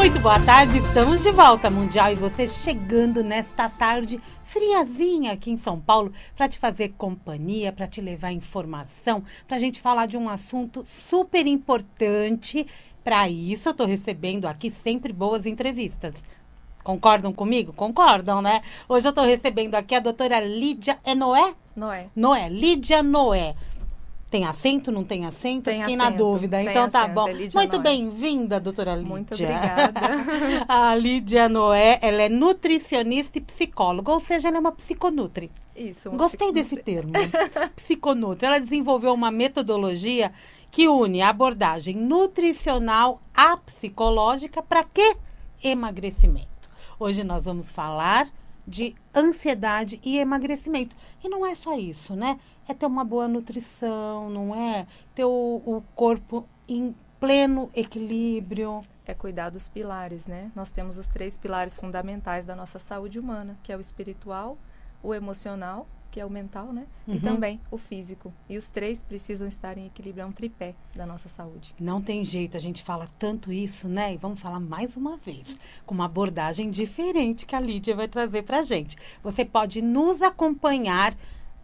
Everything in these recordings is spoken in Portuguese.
Muito boa tarde, estamos de volta, Mundial, e você chegando nesta tarde friazinha aqui em São Paulo para te fazer companhia, para te levar informação, para a gente falar de um assunto super importante. Para isso, eu estou recebendo aqui sempre boas entrevistas. Concordam comigo? Concordam, né? Hoje eu estou recebendo aqui a doutora Lídia. É Noé? Noé. Noé. Lídia Noé. Tem acento, não tem acento? Tem Fiquei acento, na dúvida. Então tá bom. é Muito bem-vinda, doutora Lídia. Muito obrigada. a Lídia Noé, ela é nutricionista e psicóloga, ou seja, ela é uma psiconutri. Isso. um Gostei desse psiconutri- termo. psiconutri. Ela desenvolveu uma metodologia que une a abordagem nutricional à psicológica para quê? Emagrecimento. Hoje nós vamos falar de ansiedade e emagrecimento. E não é só isso, né? É ter uma boa nutrição, não é? Ter o, o corpo em pleno equilíbrio. É cuidar dos pilares, né? Nós temos os três pilares fundamentais da nossa saúde humana, que é o espiritual, o emocional, que é o mental, né? Uhum. E também o físico. E os três precisam estar em equilíbrio, é um tripé da nossa saúde. Não tem jeito, a gente fala tanto isso, né? E vamos falar mais uma vez, com uma abordagem diferente que a Lídia vai trazer pra gente. Você pode nos acompanhar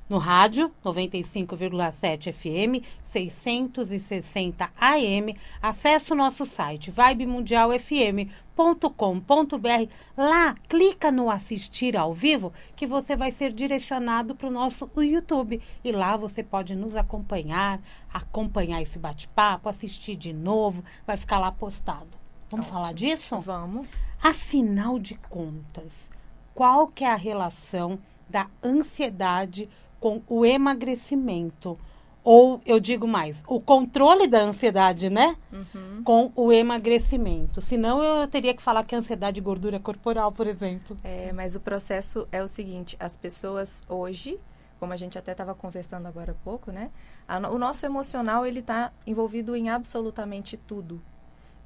no rádio 95,7 FM, 660 AM. Acesse o nosso site vibemundialfm.com.br. Lá, clica no assistir ao vivo que você vai ser direcionado para o nosso YouTube. E lá você pode nos acompanhar, acompanhar esse bate-papo, assistir de novo, vai ficar lá postado. Vamos Ótimo. falar disso? Vamos. Afinal de contas, qual que é a relação da ansiedade com o emagrecimento? Ou eu digo mais, o controle da ansiedade, né? Uhum. Com o emagrecimento. Senão eu teria que falar que ansiedade e gordura corporal, por exemplo. É, mas o processo é o seguinte: as pessoas hoje, como a gente até estava conversando agora há pouco, né? a o nosso emocional ele está envolvido em absolutamente tudo.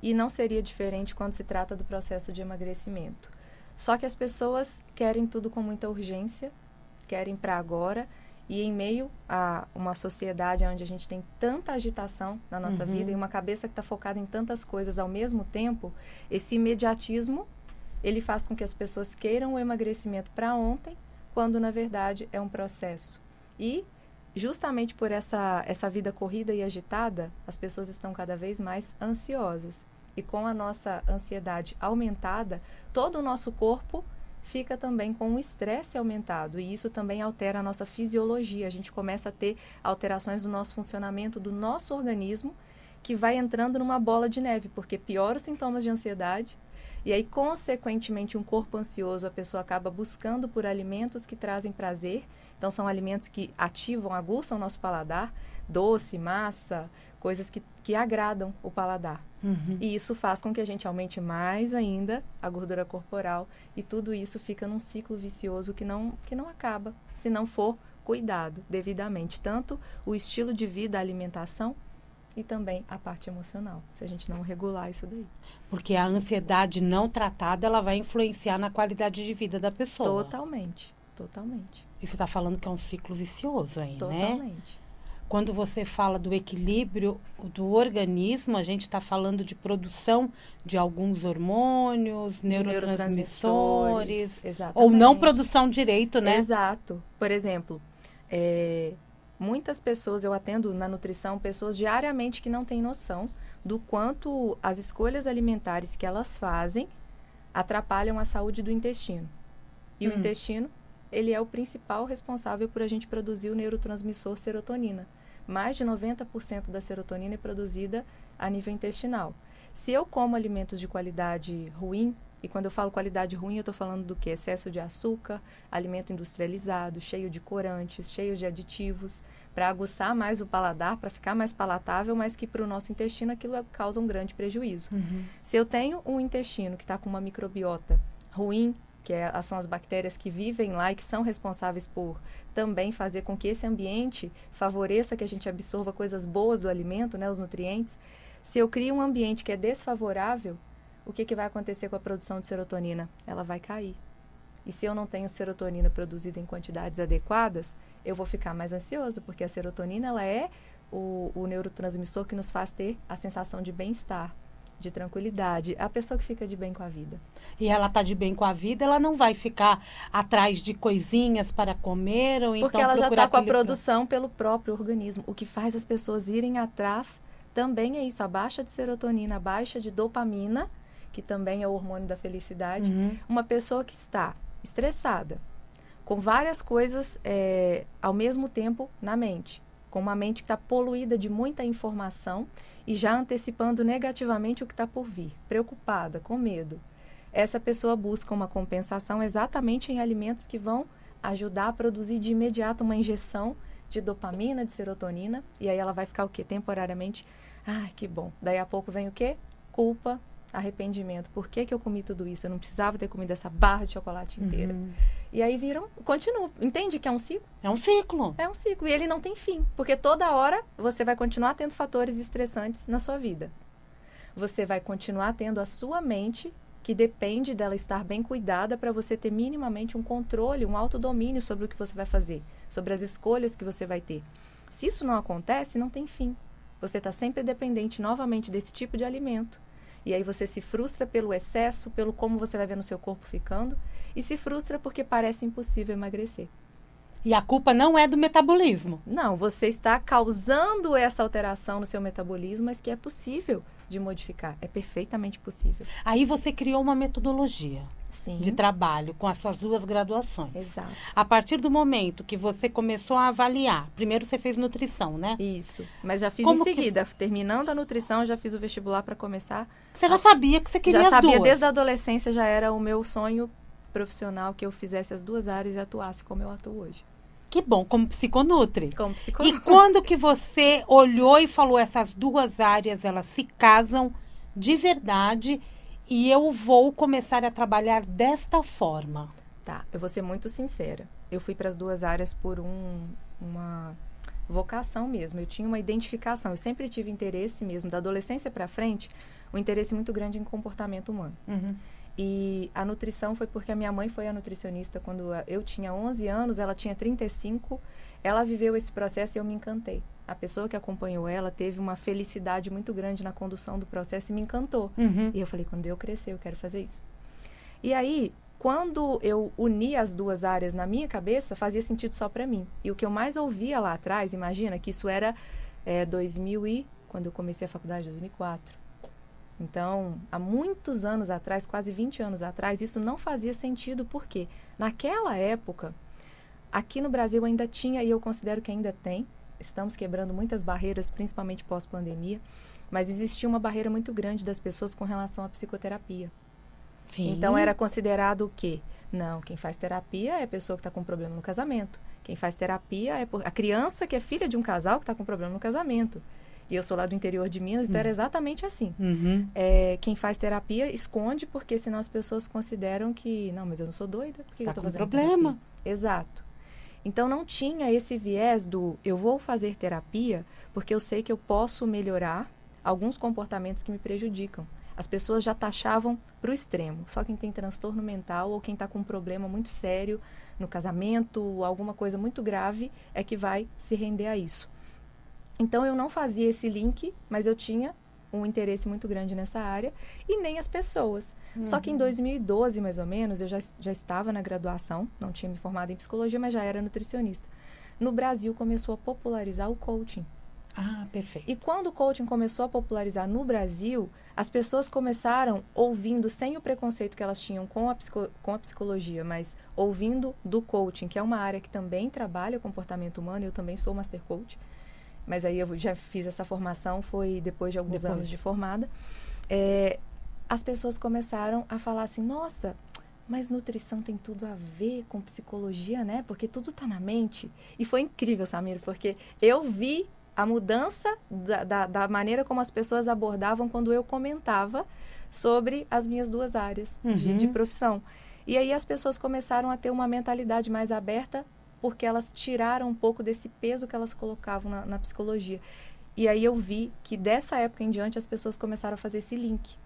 E não seria diferente quando se trata do processo de emagrecimento. Só que as pessoas querem tudo com muita urgência, querem para agora. E em meio a uma sociedade onde a gente tem tanta agitação na nossa Uhum. vida e uma cabeça que está focada em tantas coisas ao mesmo tempo, esse imediatismo ele faz com que as pessoas queiram o emagrecimento para ontem, quando na verdade é um processo. E justamente por essa essa vida corrida e agitada, as pessoas estão cada vez mais ansiosas. E com a nossa ansiedade aumentada, todo o nosso corpo fica também com o estresse aumentado e isso também altera a nossa fisiologia. A gente começa a ter alterações do nosso funcionamento do nosso organismo que vai entrando numa bola de neve, porque piora os sintomas de ansiedade, e aí, consequentemente, um corpo ansioso, a pessoa acaba buscando por alimentos que trazem prazer. Então, são alimentos que ativam, aguçam o nosso paladar, doce, massa, coisas que, que agradam o paladar. Uhum. E isso faz com que a gente aumente mais ainda a gordura corporal e tudo isso fica num ciclo vicioso que não, que não acaba se não for cuidado devidamente. Tanto o estilo de vida, a alimentação e também a parte emocional, se a gente não regular isso daí. Porque a ansiedade não tratada, ela vai influenciar na qualidade de vida da pessoa. Totalmente, totalmente, E você está falando que é um ciclo vicioso aí, né? totalmente. Quando você fala do equilíbrio do organismo, a gente está falando de produção de alguns hormônios, neurotransmissores, exatamente. ou não produção direito, né? Exato. Por exemplo, é, muitas pessoas, eu atendo na nutrição, pessoas diariamente que não têm noção do quanto as escolhas alimentares que elas fazem atrapalham a saúde do intestino. E Hum. o intestino, ele é o principal responsável por a gente produzir o neurotransmissor serotonina. Mais de 90% da serotonina é produzida a nível intestinal. Se eu como alimentos de qualidade ruim, e quando eu falo qualidade ruim, eu estou falando do que? Excesso de açúcar, alimento industrializado, cheio de corantes, cheio de aditivos, para aguçar mais o paladar, para ficar mais palatável, mas que para o nosso intestino aquilo causa um grande prejuízo. Uhum. Se eu tenho um intestino que está com uma microbiota ruim, que é, são as bactérias que vivem lá e que são responsáveis por também fazer com que esse ambiente favoreça que a gente absorva coisas boas do alimento, né, os nutrientes. Se eu crio um ambiente que é desfavorável, o que, que vai acontecer com a produção de serotonina? Ela vai cair. E se eu não tenho serotonina produzida em quantidades adequadas, eu vou ficar mais ansioso, porque a serotonina ela é o, o neurotransmissor que nos faz ter a sensação de bem-estar. De tranquilidade, a pessoa que fica de bem com a vida. E ela tá de bem com a vida, ela não vai ficar atrás de coisinhas para comer ou Porque então ela já está com a produção pelo próprio organismo. O que faz as pessoas irem atrás também é isso, a baixa de serotonina, a baixa de dopamina, que também é o hormônio da felicidade. Uhum. Uma pessoa que está estressada, com várias coisas é, ao mesmo tempo na mente, com uma mente que está poluída de muita informação e já antecipando negativamente o que está por vir, preocupada, com medo. Essa pessoa busca uma compensação exatamente em alimentos que vão ajudar a produzir de imediato uma injeção de dopamina, de serotonina, e aí ela vai ficar o quê? Temporariamente, ai, que bom. Daí a pouco vem o quê? Culpa, arrependimento. Por que, que eu comi tudo isso? Eu não precisava ter comido essa barra de chocolate inteira. Uhum. E aí viram, continua. Entende que é um ciclo? É um ciclo. É um ciclo. E ele não tem fim. Porque toda hora você vai continuar tendo fatores estressantes na sua vida. Você vai continuar tendo a sua mente, que depende dela estar bem cuidada para você ter minimamente um controle, um autodomínio sobre o que você vai fazer, sobre as escolhas que você vai ter. Se isso não acontece, não tem fim. Você está sempre dependente novamente desse tipo de alimento. E aí você se frustra pelo excesso, pelo como você vai ver no seu corpo ficando, e se frustra porque parece impossível emagrecer. E a culpa não é do metabolismo. Não, você está causando essa alteração no seu metabolismo, mas que é possível de modificar. É perfeitamente possível. Aí você criou uma metodologia Sim. de trabalho com as suas duas graduações. Exato. A partir do momento que você começou a avaliar, primeiro você fez nutrição, né? Isso. Mas já fiz Como em que- seguida. Terminando a nutrição, eu já fiz o vestibular para começar. Você já Ah, sabia que você queria já sabia duas. desde a adolescência, já era o meu sonho profissional que eu fizesse as duas áreas e atuasse como eu atuo hoje. Que bom, como psiconutri. Como E psicóloga. quando que você olhou e falou essas duas áreas, elas se casam de verdade e eu vou começar a trabalhar desta forma? Tá, eu vou ser muito sincera. Eu fui para as duas áreas por um, uma vocação mesmo. Eu tinha uma identificação. Eu sempre tive interesse mesmo, da adolescência para frente, um interesse muito grande em comportamento humano. E a nutrição foi porque a minha mãe foi a nutricionista quando eu tinha 11 anos, ela tinha 35. Ela viveu esse processo e eu me encantei. A pessoa que acompanhou ela teve uma felicidade muito grande na condução do processo e me encantou. Uhum. E eu falei, quando eu crescer, eu quero fazer isso. E aí, quando eu uni as duas áreas na minha cabeça, fazia sentido só para mim. E o que eu mais ouvia lá atrás, imagina que isso era é, 2000 e quando eu comecei a faculdade, 2004. Então, há muitos anos atrás, quase 20 anos atrás, isso não fazia sentido porque naquela época, aqui no Brasil ainda tinha e eu considero que ainda tem. Estamos quebrando muitas barreiras, principalmente pós-pandemia, mas existia uma barreira muito grande das pessoas com relação à psicoterapia. Sim. Então era considerado o quê? Não, quem faz terapia é a pessoa que está com problema no casamento. Quem faz terapia é a criança que é filha de um casal que está com problema no casamento. E eu sou lá do interior de Minas, então era exatamente assim. Uhum. É, quem faz terapia esconde, porque senão as pessoas consideram que, não, mas eu não sou doida, por que Tá eu tô com fazendo problema. terapia? Exato. Então não tinha esse viés do eu vou fazer terapia porque eu sei que eu posso melhorar alguns comportamentos que me prejudicam. As pessoas já taxavam para o extremo. Só quem tem transtorno mental ou quem está com um problema muito sério no casamento, alguma coisa muito grave, é que vai se render a isso. Então eu não fazia esse link, mas eu tinha um interesse muito grande nessa área e nem as pessoas. Só que em 2012, mais ou menos, eu já, já estava na graduação, não tinha me formado em psicologia, mas já era nutricionista. No Brasil começou a popularizar o coaching. Ah, perfeito. E quando o coaching começou a popularizar no Brasil, as pessoas começaram ouvindo, sem o preconceito que elas tinham com a, psico- com a psicologia, mas ouvindo do coaching, que é uma área que também trabalha o comportamento humano, eu também sou master coach, mas aí eu já fiz essa formação, foi depois de alguns Depois. anos de formada. É, as pessoas começaram a falar assim, nossa, mas nutrição tem tudo a ver com psicologia, né? Porque tudo tá na mente. E foi incrível, Samir, porque eu vi a mudança da, da, da maneira como as pessoas abordavam quando eu comentava sobre as minhas duas áreas de, Uhum. de profissão. E aí as pessoas começaram a ter uma mentalidade mais aberta porque elas tiraram um pouco desse peso que elas colocavam na, na psicologia. E aí eu vi que dessa época em diante as pessoas começaram a fazer esse link.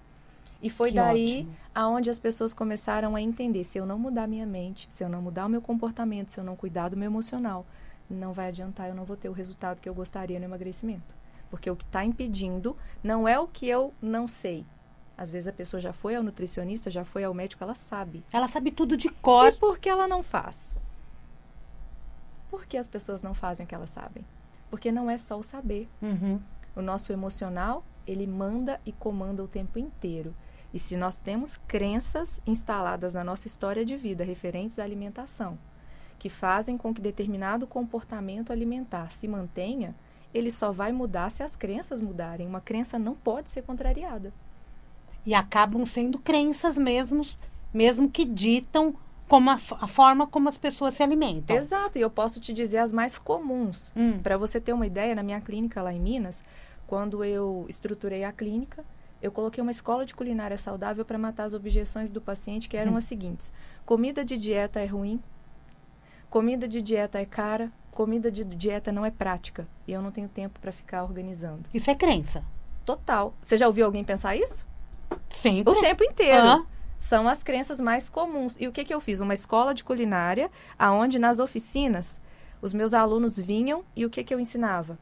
E foi Que daí ótimo. aonde as pessoas começaram a entender, se eu não mudar minha mente, se eu não mudar o meu comportamento, se eu não cuidar do meu emocional, não vai adiantar, eu não vou ter o resultado que eu gostaria no emagrecimento. Porque o que está impedindo não é o que eu não sei, Às vezes a pessoa já foi ao nutricionista, já foi ao médico, ela sabe. Ela sabe tudo de cor. E por que ela não faz? Por que as pessoas não fazem o que elas sabem? Porque não é só o saber. Uhum. O nosso emocional, ele manda e comanda o tempo inteiro. E se nós temos crenças instaladas na nossa história de vida referentes à alimentação, que fazem com que determinado comportamento alimentar se mantenha, ele só vai mudar se as crenças mudarem. Uma crença não pode ser contrariada. E acabam sendo crenças mesmo, mesmo que ditam como a, a forma como as pessoas se alimentam. Exato, e eu posso te dizer as mais comuns. Hum. Para você ter uma ideia, na minha clínica lá em Minas, quando eu estruturei a clínica, eu coloquei uma escola de culinária saudável para matar as objeções do paciente, que eram Hum. as seguintes: comida de dieta é ruim, comida de dieta é cara, comida de dieta não é prática, e eu não tenho tempo para ficar organizando. Isso é crença. Total. Você já ouviu alguém pensar isso? Sempre. O tempo inteiro. Ah, São as crenças mais comuns. E o que, que eu fiz? Uma escola de culinária, aonde nas oficinas os meus alunos vinham e o que, que eu ensinava?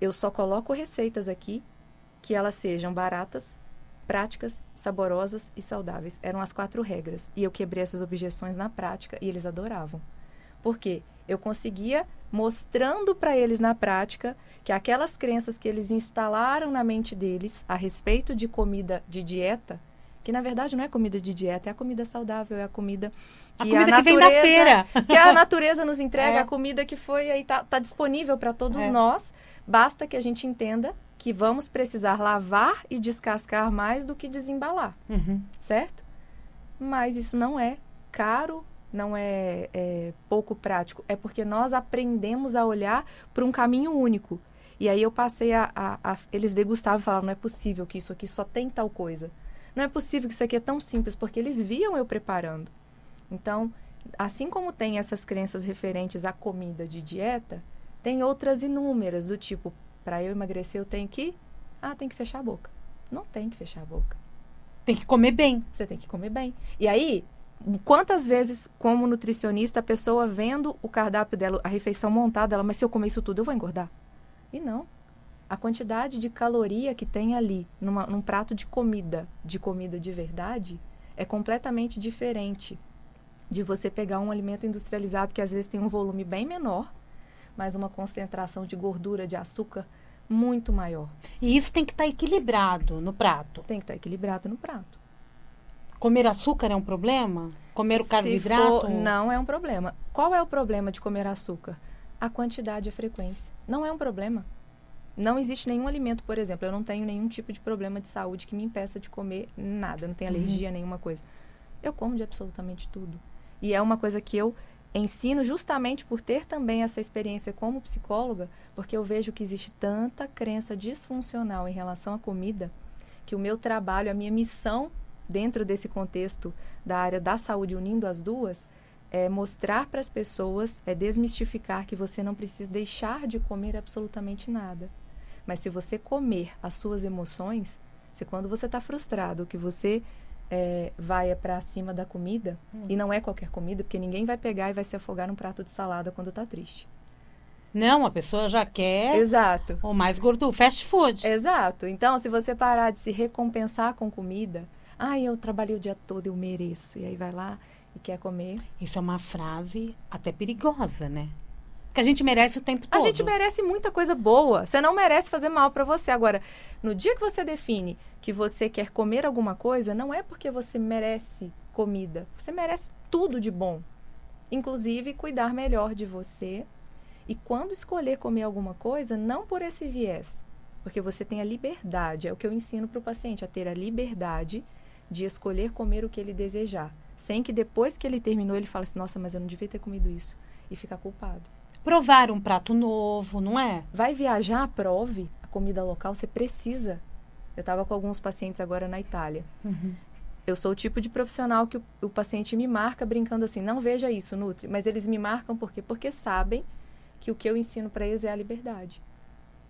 Eu só coloco receitas aqui que elas sejam baratas, práticas, saborosas e saudáveis. Eram as quatro regras. E eu quebrei essas objeções na prática e eles adoravam. Por quê? Eu conseguia, mostrando para eles na prática, que aquelas crenças que eles instalaram na mente deles a respeito de comida de dieta, que na verdade não é comida de dieta, é a comida saudável, é a comida a que comida que vem da natureza- feira. que a natureza nos entrega, É. a comida que foi aí tá, tá disponível para todos É. nós. Basta que a gente entenda que vamos precisar lavar e descascar mais do que desembalar, Uhum. certo? Mas isso não é caro, não é, é pouco prático. É porque nós aprendemos a olhar para um caminho único. E aí eu passei a, a- a- Eles degustavam e falavam: não é possível que isso aqui só tem tal coisa. Não é possível que isso aqui é tão simples, porque eles viam eu preparando. Então, assim como tem essas crenças referentes à comida de dieta, tem outras inúmeras, do tipo: para eu emagrecer, eu tenho que. Ah, tem que fechar a boca. Não tem que fechar a boca. Tem que comer bem. Você tem que comer bem. E aí, quantas vezes, como nutricionista, a pessoa vendo o cardápio dela, a refeição montada, ela, mas se eu comer isso tudo, eu vou engordar? E não. A quantidade de caloria que tem ali, numa- num prato de comida, de comida de verdade, é completamente diferente de você pegar um alimento industrializado que às vezes tem um volume bem menor, mas uma concentração de gordura, de açúcar muito maior. E isso tem que estar equilibrado no prato. Tem que estar equilibrado no prato. Comer açúcar é um problema? Comer o carboidrato? for- não é um problema. Qual é o problema de comer açúcar? A quantidade e a frequência. Não é um problema. Não existe nenhum alimento, por exemplo, eu não tenho nenhum tipo de problema de saúde que me impeça de comer nada, eu não tenho Uhum. alergia a nenhuma coisa. Eu como de absolutamente tudo. E é uma coisa que eu ensino justamente por ter também essa experiência como psicóloga, porque eu vejo que existe tanta crença disfuncional em relação à comida, que o meu trabalho, a minha missão dentro desse contexto da área da saúde, unindo as duas, é mostrar para as pessoas, é desmistificar que você não precisa deixar de comer absolutamente nada. Mas se você comer as suas emoções, se quando você está frustrado, que você é, vai para cima da comida, Hum. e não é qualquer comida, porque ninguém vai pegar e vai se afogar num prato de salada quando está triste. Não, a pessoa já quer Exato. o mais gordura, fast food. Exato. Então, se você parar de se recompensar com comida, ai, eu trabalhei o dia todo, eu mereço. E aí vai lá e quer comer. Isso é uma frase até perigosa, né? Que a gente merece o tempo todo. A gente merece muita coisa boa. Você não merece fazer mal para você. Agora, no dia que você define que você quer comer alguma coisa, não é porque você merece comida. Você merece tudo de bom. Inclusive, cuidar melhor de você. E quando escolher comer alguma coisa, não por esse viés. Porque você tem a liberdade. É o que eu ensino para o paciente, a ter a liberdade de escolher comer o que ele desejar. Sem que depois que ele terminou, ele fale assim, nossa, mas eu não devia ter comido isso. E ficar culpado. Provar um prato novo, não é? Vai viajar, prove a comida local, você precisa. Eu estava com alguns pacientes agora na Itália. Eu sou o tipo de profissional que o, o paciente me marca brincando assim, não veja isso, Nutri. Mas eles me marcam por quê? Porque sabem que o que eu ensino para eles é a liberdade.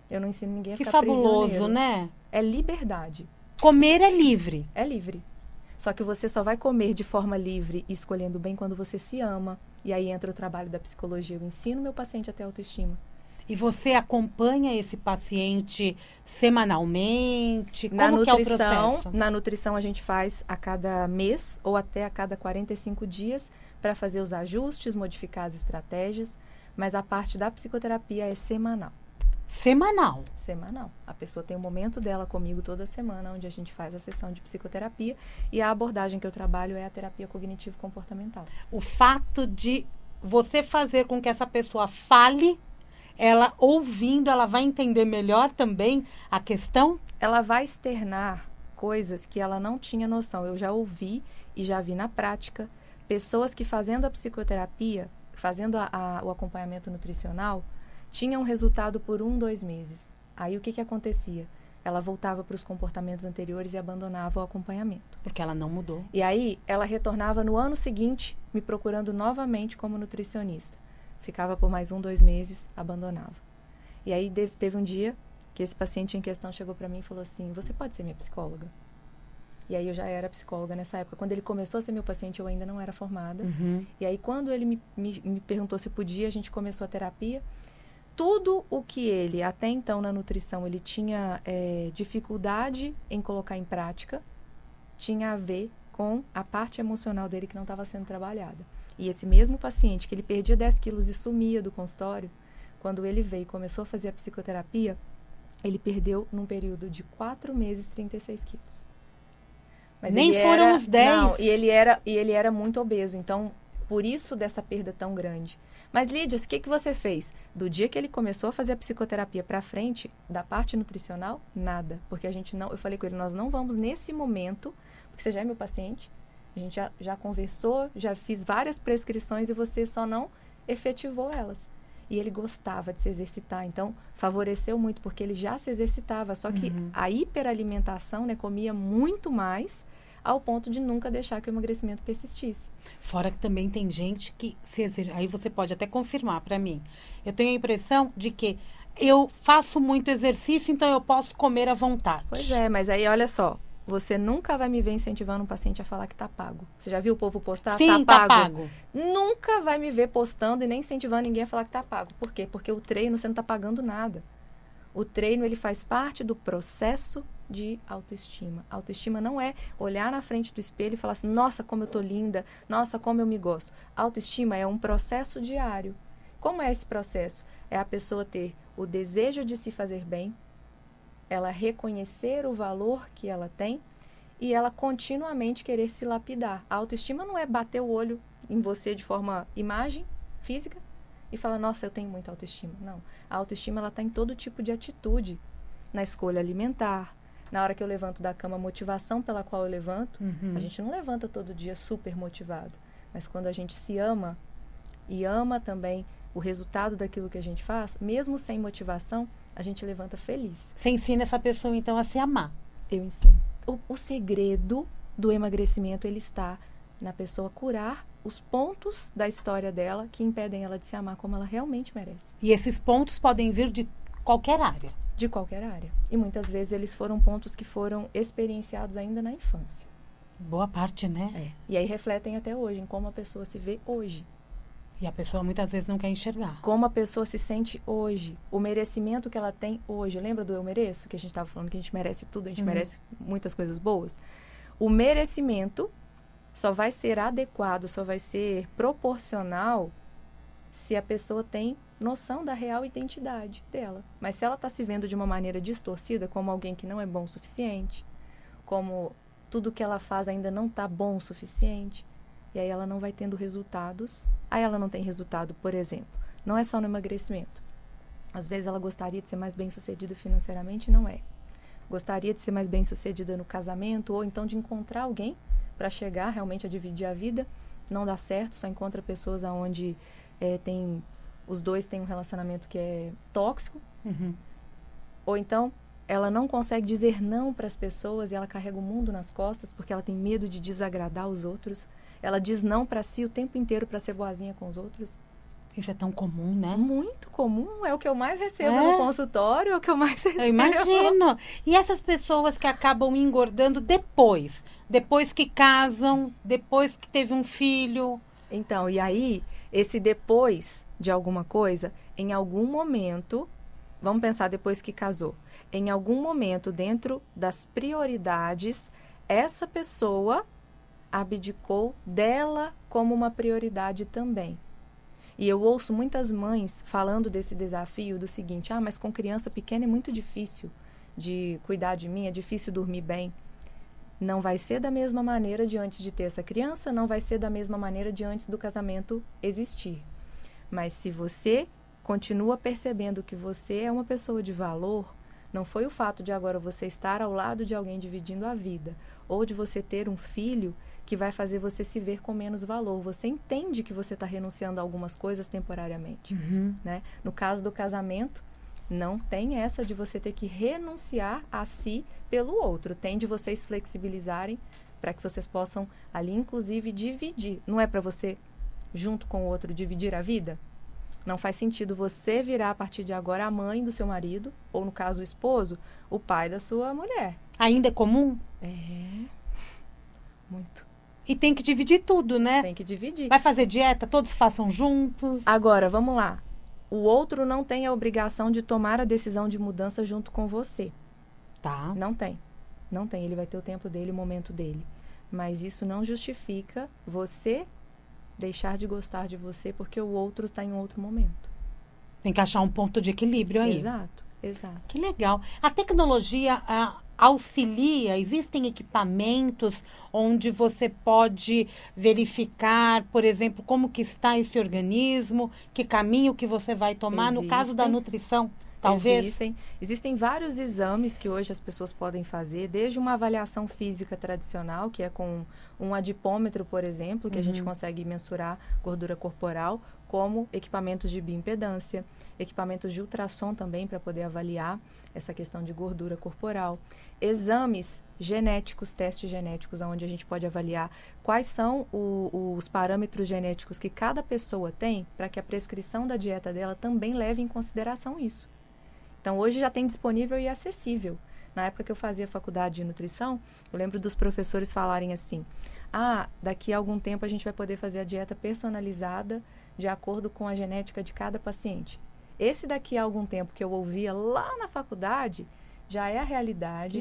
Eu não ensino ninguém a Que ficar fabuloso, prisioneiro. né? É liberdade. Comer é livre. É livre. Só que você só vai comer de forma livre e escolhendo bem quando você se ama. E aí entra o trabalho da psicologia. Eu ensino meu paciente a ter autoestima. E você acompanha esse paciente semanalmente? Na Como que é o nutrição, processo? na nutrição a gente faz a cada mês ou até a cada 45 dias para fazer os ajustes, modificar as estratégias, mas a parte da psicoterapia é semanal. Semanal. Semanal. A pessoa tem um momento dela comigo toda semana, onde a gente faz a sessão de psicoterapia e a abordagem que eu trabalho é a terapia cognitivo-comportamental. O fato de você fazer com que essa pessoa fale, ela ouvindo, ela vai entender melhor também a questão? Ela vai externar coisas que ela não tinha noção. Eu já ouvi e já vi na prática pessoas que fazendo a psicoterapia, fazendo a- a- o acompanhamento nutricional, tinham resultado por um, dois meses. Aí o que, que acontecia? Ela voltava para os comportamentos anteriores e abandonava o acompanhamento. Porque ela não mudou. E aí ela retornava no ano seguinte, me procurando novamente como nutricionista. Ficava por mais um, dois meses, abandonava. E aí teve um dia que esse paciente em questão chegou para mim e falou assim: Você pode ser minha psicóloga? E aí eu já era psicóloga nessa época. Quando ele começou a ser meu paciente, eu ainda não era formada. Uhum. E aí, quando ele me, me, me perguntou se podia, a gente começou a terapia. Tudo o que ele, até então na nutrição, ele tinha eh, dificuldade em colocar em prática, tinha a ver com a parte emocional dele que não estava sendo trabalhada. E esse mesmo paciente, que ele perdia 10 quilos e sumia do consultório, quando ele veio e começou a fazer a psicoterapia, ele perdeu, num período de 4 meses, 36 quilos. Nem ele foram era- os 10. Não, e ele era e ele era muito obeso, então por isso dessa perda tão grande. Mas Lídia, o que que você fez? Do dia que ele começou a fazer a psicoterapia para frente, da parte nutricional, nada, porque a gente não, eu falei com ele, nós não vamos nesse momento, porque você já é meu paciente, a gente já, já conversou, já fiz várias prescrições e você só não efetivou elas. E ele gostava de se exercitar, então favoreceu muito, porque ele já se exercitava, só que Uhum. a hiperalimentação, né, comia muito mais, ao ponto de nunca deixar que o emagrecimento persistisse. Fora que também tem gente que se aí você pode até confirmar para mim. Eu tenho a impressão de que eu faço muito exercício, então eu posso comer à vontade. Pois é, mas aí olha só, você nunca vai me ver incentivando um paciente a falar que tá pago. Você já viu o povo postar? Sim, tá pago. Nunca vai me ver postando e nem incentivando ninguém a falar que tá pago. Por quê? Porque o treino você não tá pagando nada. O treino ele faz parte do processo de autoestima. Autoestima não é olhar na frente do espelho e falar assim: "Nossa, como eu tô linda, nossa, como eu me gosto". Autoestima é um processo diário. Como é esse processo? É a pessoa ter o desejo de se fazer bem, ela reconhecer o valor que ela tem e ela continuamente querer se lapidar. A autoestima não é bater o olho em você de forma imagem física e falar, nossa, eu tenho muita autoestima. Não. A autoestima ela está em todo tipo de atitude. Na escolha alimentar, na hora que eu levanto da cama, a motivação pela qual eu levanto. Uhum. A gente não levanta todo dia super motivado. Mas quando a gente se ama e ama também o resultado daquilo que a gente faz, mesmo sem motivação, a gente levanta feliz. Você ensina essa pessoa então a se amar. Eu ensino. O, o segredo do emagrecimento ele está na pessoa curar os pontos da história dela que impedem ela de se amar como ela realmente merece, E esses pontos podem vir de qualquer área. De qualquer área. E muitas vezes eles foram pontos que foram experienciados ainda na infância. Boa parte, né? É. E aí refletem até hoje em como a pessoa se vê hoje, E a pessoa muitas vezes não quer enxergar. como a pessoa se sente hoje, o merecimento que ela tem hoje. Lembra do eu mereço? Que a gente estava falando que a gente merece tudo, a gente Uhum. merece muitas coisas boas. O merecimento só vai ser adequado, só vai ser proporcional se a pessoa tem noção da real identidade dela. Mas se ela está se vendo de uma maneira distorcida, como alguém que não é bom o suficiente, como tudo que ela faz ainda não está bom o suficiente, e aí ela não vai tendo resultados. Aí ela não tem resultado, por exemplo, não é só no emagrecimento. Às vezes ela gostaria de ser mais bem sucedida financeiramente não é. Gostaria de ser mais bem sucedida no casamento, ou então de encontrar alguém para chegar realmente a dividir a vida. Não dá certo, só encontra pessoas onde tem os dois têm um relacionamento que é tóxico, Uhum. ou então ela não consegue dizer não para as pessoas e ela carrega o mundo nas costas porque ela tem medo de desagradar os outros. Ela diz não para si o tempo inteiro para ser boazinha com os outros. Isso é tão comum, né? Muito comum, é o que eu mais recebo É? no consultório, é o que eu mais recebo. Eu imagino. E essas pessoas que acabam engordando depois, depois que casam, depois que teve um filho. Então, e aí Esse depois de alguma coisa, em algum momento, vamos pensar depois que casou, em algum momento dentro das prioridades, essa pessoa abdicou dela como uma prioridade também. E eu ouço muitas mães falando desse desafio do seguinte: ah, mas com criança pequena é muito difícil de cuidar de mim, é difícil dormir bem. Não vai ser da mesma maneira de antes de ter essa criança, não vai ser da mesma maneira de antes do casamento existir. Mas se você continua percebendo que você é uma pessoa de valor, não foi o fato de agora você estar ao lado de alguém dividindo a vida, ou de você ter um filho que vai fazer você se ver com menos valor. Você entende que você está renunciando a algumas coisas temporariamente. Uhum. Né? No caso do casamento, não tem essa de você ter que renunciar a si pelo outro. Tem de vocês flexibilizarem para que vocês possam ali, inclusive, dividir. Não é para você, junto com o outro, dividir a vida? Não faz sentido você virar a partir de agora a mãe do seu marido, ou no caso o esposo, o pai da sua mulher. Ainda é comum? É. Muito. E tem que dividir tudo, né? Tem que dividir. Vai fazer dieta, todos façam juntos. Agora, vamos lá. O outro não tem a obrigação de tomar a decisão de mudança junto com você. Tá. Não tem. Não tem. Ele vai ter o tempo dele, o momento dele. Mas isso não justifica você deixar de gostar de você porque o outro está em outro momento. Tem que achar um ponto de equilíbrio aí. Exato, exato. Que legal. A tecnologia ah, auxilia, existem equipamentos onde você pode verificar, por exemplo, como que está esse organismo, que caminho que você vai tomar Existem. no caso da nutrição, talvez. Existem, existem vários exames que hoje as pessoas podem fazer, desde uma avaliação física tradicional, que é com um adipômetro, por exemplo, que a gente Uhum. consegue mensurar gordura corporal, como equipamentos de bioimpedância, equipamentos de ultrassom também para poder avaliar essa questão de gordura corporal, exames genéticos, testes genéticos, onde a gente pode avaliar quais são o- os parâmetros genéticos que cada pessoa tem para que a prescrição da dieta dela também leve em consideração isso. Então, hoje já tem disponível e acessível. Na época que eu fazia faculdade de nutrição, eu lembro dos professores falarem assim: ah, daqui a algum tempo a gente vai poder fazer a dieta personalizada de acordo com a genética de cada paciente. Esse daqui a algum tempo que eu ouvia lá na faculdade já é a realidade.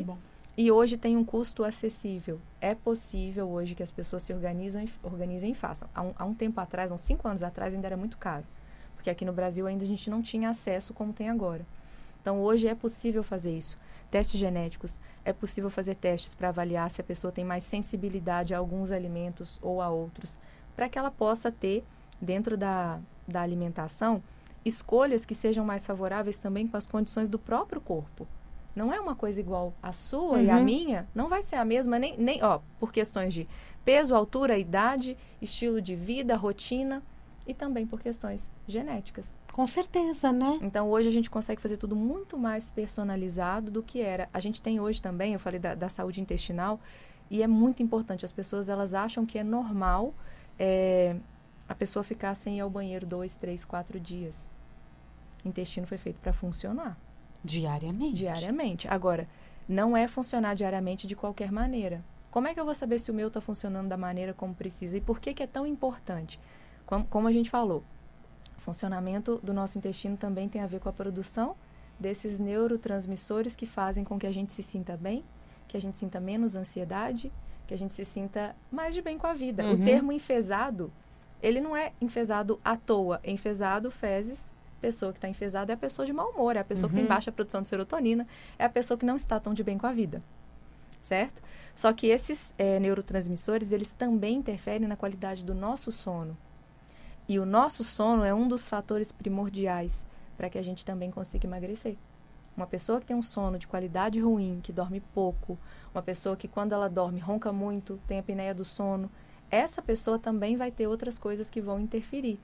E hoje tem um custo acessível. É possível hoje que as pessoas se organizam, e- organizem e façam. Há um, há um tempo atrás, uns cinco anos atrás, ainda era muito caro. Porque aqui no Brasil ainda a gente não tinha acesso como tem agora. Então hoje é possível fazer isso. Testes genéticos. É possível fazer testes para avaliar se a pessoa tem mais sensibilidade a alguns alimentos ou a outros. Para que ela possa ter, dentro da, da alimentação, escolhas que sejam mais favoráveis também com as condições do próprio corpo. Não é uma coisa igual a sua e a Uhum. minha, não vai ser a mesma, nem, nem ó, por questões de peso, altura, idade, estilo de vida, rotina e também por questões genéticas. Com certeza, né? Então hoje a gente consegue fazer tudo muito mais personalizado do que era. A gente tem hoje também, eu falei da, da saúde intestinal, e é muito importante. As pessoas elas acham que é normal é, a pessoa ficar sem ir ao banheiro dois, três, quatro dias. O intestino foi feito para funcionar Diariamente. diariamente. Agora, não é funcionar diariamente de qualquer maneira. Como é que eu vou saber se o meu está funcionando da maneira como precisa? E por que, que é tão importante? Como, como a gente falou, o funcionamento do nosso intestino também tem a ver com a produção desses neurotransmissores que fazem com que a gente se sinta bem, que a gente sinta menos ansiedade, que a gente se sinta mais de bem com a vida. Uhum. O termo enfesado, ele não é enfesado à toa. Enfesado, fezes, pessoa que está enfesada é a pessoa de mau humor, é a pessoa que tem Uhum. baixa produção de serotonina, é a pessoa que não está tão de bem com a vida, certo? Só que esses eh, neurotransmissores, eles também interferem na qualidade do nosso sono. E o nosso sono é um dos fatores primordiais para que a gente também consiga emagrecer. Uma pessoa que tem um sono de qualidade ruim, que dorme pouco, uma pessoa que quando ela dorme ronca muito, tem a apneia do sono, essa pessoa também vai ter outras coisas que vão interferir.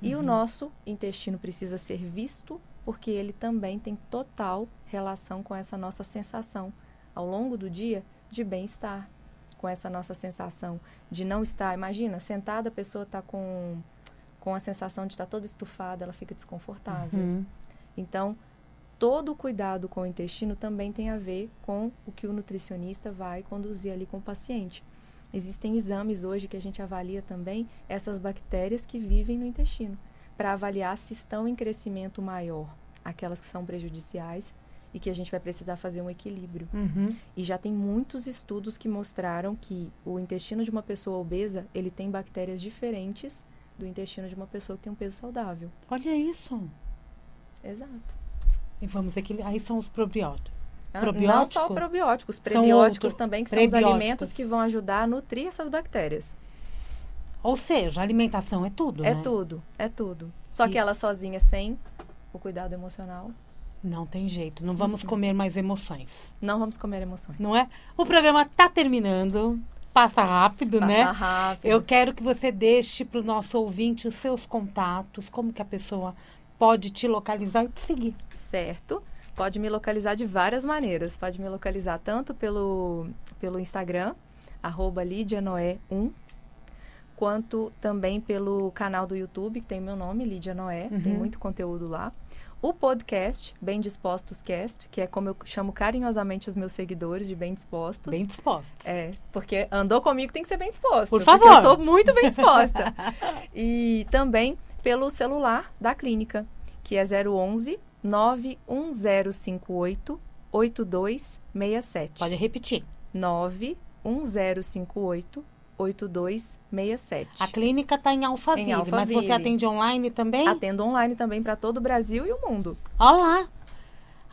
E o Uhum. nosso intestino precisa ser visto, porque ele também tem total relação com essa nossa sensação ao longo do dia de bem-estar, com essa nossa sensação de não estar. Imagina, sentada a pessoa está com, com a sensação de estar toda estufada, ela fica desconfortável. Uhum. Então, todo o cuidado com o intestino também tem a ver com o que o nutricionista vai conduzir ali com o paciente. Existem exames hoje que a gente avalia também essas bactérias que vivem no intestino, para avaliar se estão em crescimento maior, aquelas que são prejudiciais e que a gente vai precisar fazer um equilíbrio. Uhum. E já tem muitos estudos que mostraram que o intestino de uma pessoa obesa, ele tem bactérias diferentes do intestino de uma pessoa que tem um peso saudável. Olha isso. Exato. E vamos equilibrar. Aí são os probióticos. Ah, Probiótico? Não só probióticos, prebióticos também, que são os alimentos que vão ajudar a nutrir essas bactérias. Ou seja, alimentação é tudo, É né? tudo, é tudo. Só E- que ela sozinha, sem o cuidado emocional, Não tem jeito. Não Uhum. vamos comer mais emoções. não vamos comer emoções. Não é? O programa tá terminando. Passa rápido, Passa né? rápido. Eu quero que você deixe para o nosso ouvinte os seus contatos, como que a pessoa pode te localizar e te seguir. Certo. Pode me localizar de várias maneiras. Pode me localizar tanto pelo, pelo Instagram, arroba lidianoé1, quanto também pelo canal do YouTube, que tem meu nome, Lídia Noé. Tem Uhum. muito conteúdo lá. O podcast, Bem Dispostos Cast, que é como eu chamo carinhosamente os meus seguidores de Bem Dispostos. Bem dispostos. É, porque andou comigo tem que ser bem disposto. Por favor. eu sou muito bem disposta. e também pelo celular da clínica, que é 011 91058 8267. Pode repetir. 91058 8267. A clínica está em Alphaville, Em mas você Alphaville. atende online também? Atendo online também para todo o Brasil e o mundo. Olá!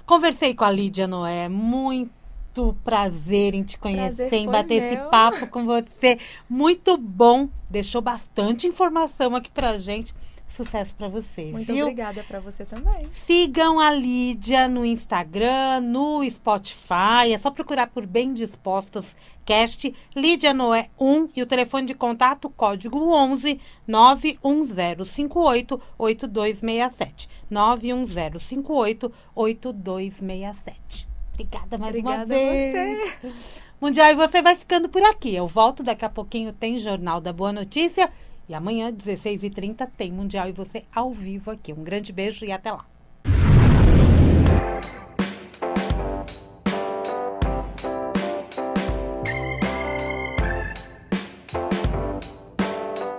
Conversei com a Lídia Noé. Muito prazer em te conhecer, Prazer em bater esse meu. papo com você. Muito bom. Deixou bastante informação aqui pra gente. Sucesso pra você, Muito viu? obrigada para você também. Sigam a Lídia no Instagram, no Spotify. É só procurar por Bem Dispostos Cast, Lídia Noé 1 e o telefone de contato, código 11 91058 8267. 91058 8267. Obrigada mais uma Obrigada a vez. você. Mundial, e você vai ficando por aqui. Eu volto daqui a pouquinho, tem Jornal da Boa Notícia. E amanhã, 16h30, tem Mundial e você ao vivo aqui. Um grande beijo e até lá.